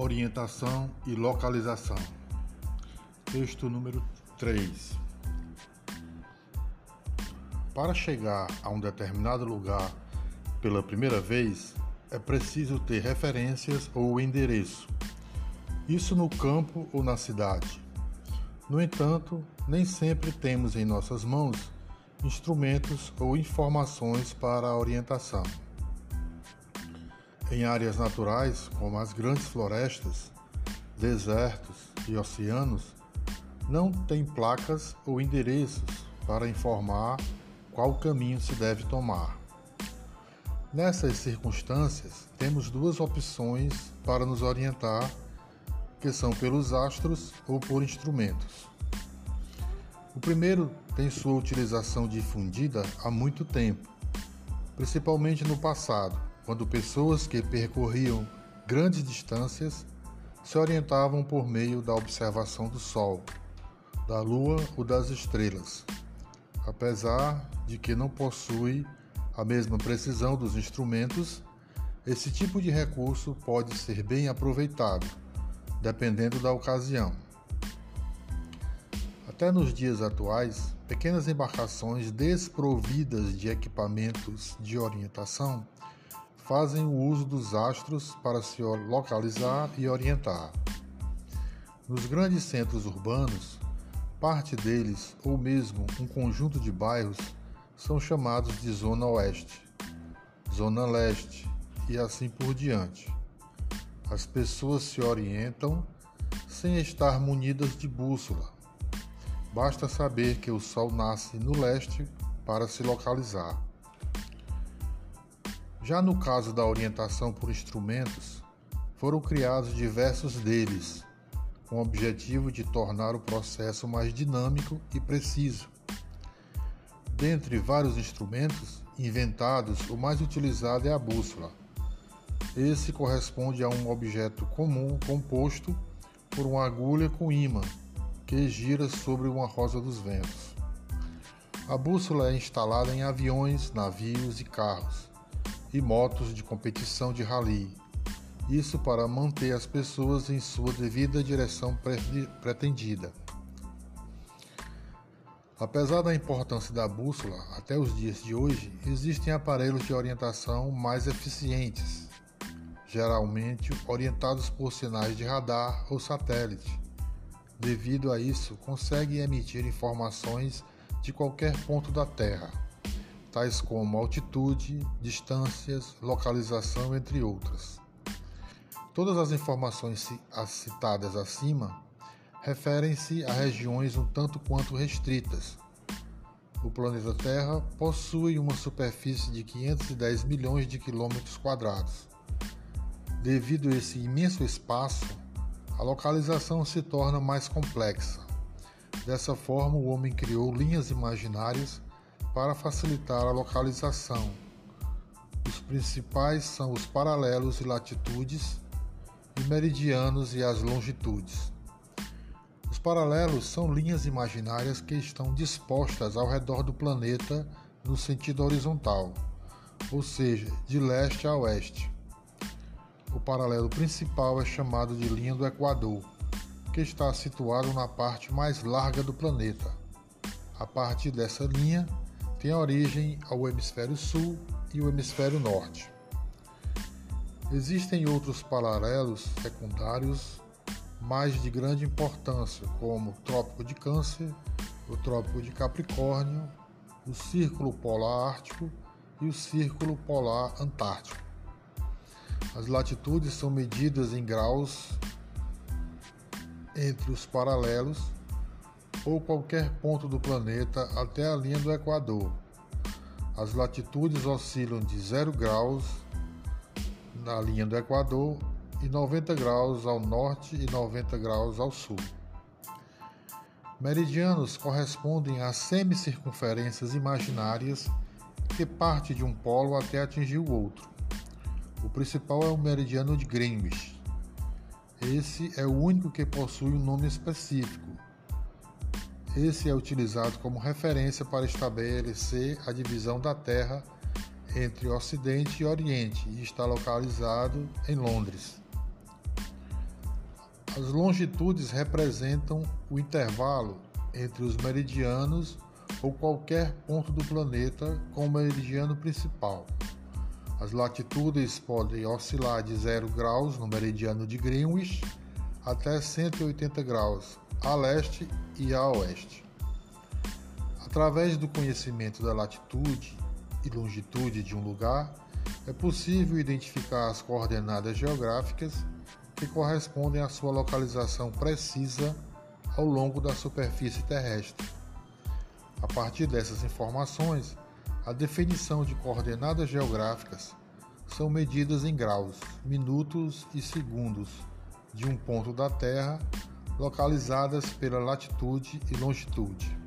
Orientação e localização. Texto número 3. Para chegar a um determinado lugar pela primeira vez, é preciso ter referências ou endereço. Isso no campo ou na cidade. No entanto, nem sempre temos em nossas mãos instrumentos ou informações para a orientação. Em áreas naturais, como as grandes florestas, desertos e oceanos, não tem placas ou endereços para informar qual caminho se deve tomar. Nessas circunstâncias, temos duas opções para nos orientar, que são pelos astros ou por instrumentos. O primeiro tem sua utilização difundida há muito tempo, principalmente no passado, quando pessoas que percorriam grandes distâncias se orientavam por meio da observação do Sol, da Lua ou das estrelas, apesar de que não possui a mesma precisão dos instrumentos, esse tipo de recurso pode ser bem aproveitado, dependendo da ocasião. Até nos dias atuais, pequenas embarcações desprovidas de equipamentos de orientação fazem o uso dos astros para se localizar e orientar. Nos grandes centros urbanos, parte deles, ou mesmo um conjunto de bairros, são chamados de Zona Oeste, Zona Leste e assim por diante. As pessoas se orientam sem estar munidas de bússola. Basta saber que o sol nasce no leste para se localizar. Já no caso da orientação por instrumentos, foram criados diversos deles, com o objetivo de tornar o processo mais dinâmico e preciso. Dentre vários instrumentos inventados, o mais utilizado é a bússola. Esse corresponde a um objeto comum composto por uma agulha com imã que gira sobre uma rosa dos ventos. A bússola é instalada em aviões, navios e carros e motos de competição de rally. Isso para manter as pessoas em sua devida direção pretendida. Apesar da importância da bússola, até os dias de hoje existem aparelhos de orientação mais eficientes, geralmente orientados por sinais de radar ou satélite. Devido a isso, conseguem emitir informações de qualquer ponto da Terra tais como altitude, distâncias, localização, entre outras. Todas as informações citadas acima referem-se a regiões um tanto quanto restritas. O planeta Terra possui uma superfície de 510 milhões de quilômetros quadrados. Devido a esse imenso espaço, a localização se torna mais complexa. Dessa forma, o homem criou linhas imaginárias para facilitar a localização. Os principais são os paralelos e latitudes, e meridianos e as longitudes. Os paralelos são linhas imaginárias que estão dispostas ao redor do planeta no sentido horizontal, ou seja, de leste a oeste. O paralelo principal é chamado de linha do Equador, que está situado na parte mais larga do planeta. A partir dessa linha, tem origem ao hemisfério sul e o hemisfério norte. Existem outros paralelos secundários mais de grande importância, como o Trópico de Câncer, o Trópico de Capricórnio, o Círculo Polar Ártico e o Círculo Polar Antártico. As latitudes são medidas em graus entre os paralelos ou qualquer ponto do planeta até a linha do Equador. As latitudes oscilam de 0 graus na linha do Equador e 90 graus ao norte e 90 graus ao sul. Meridianos correspondem a semicircunferências imaginárias que parte de um polo até atingir o outro. O principal é o meridiano de Greenwich. Esse é o único que possui um nome específico, esse é utilizado como referência para estabelecer a divisão da Terra entre Ocidente e Oriente e está localizado em Londres. As longitudes representam o intervalo entre os meridianos ou qualquer ponto do planeta com o meridiano principal. As latitudes podem oscilar de 0 graus no meridiano de Greenwich até 180 graus a leste e a oeste. Através do conhecimento da latitude e longitude de um lugar, é possível identificar as coordenadas geográficas que correspondem à sua localização precisa ao longo da superfície terrestre. A partir dessas informações, a definição de coordenadas geográficas são medidas em graus, minutos e segundos de um ponto da Terra localizadas pela latitude e longitude.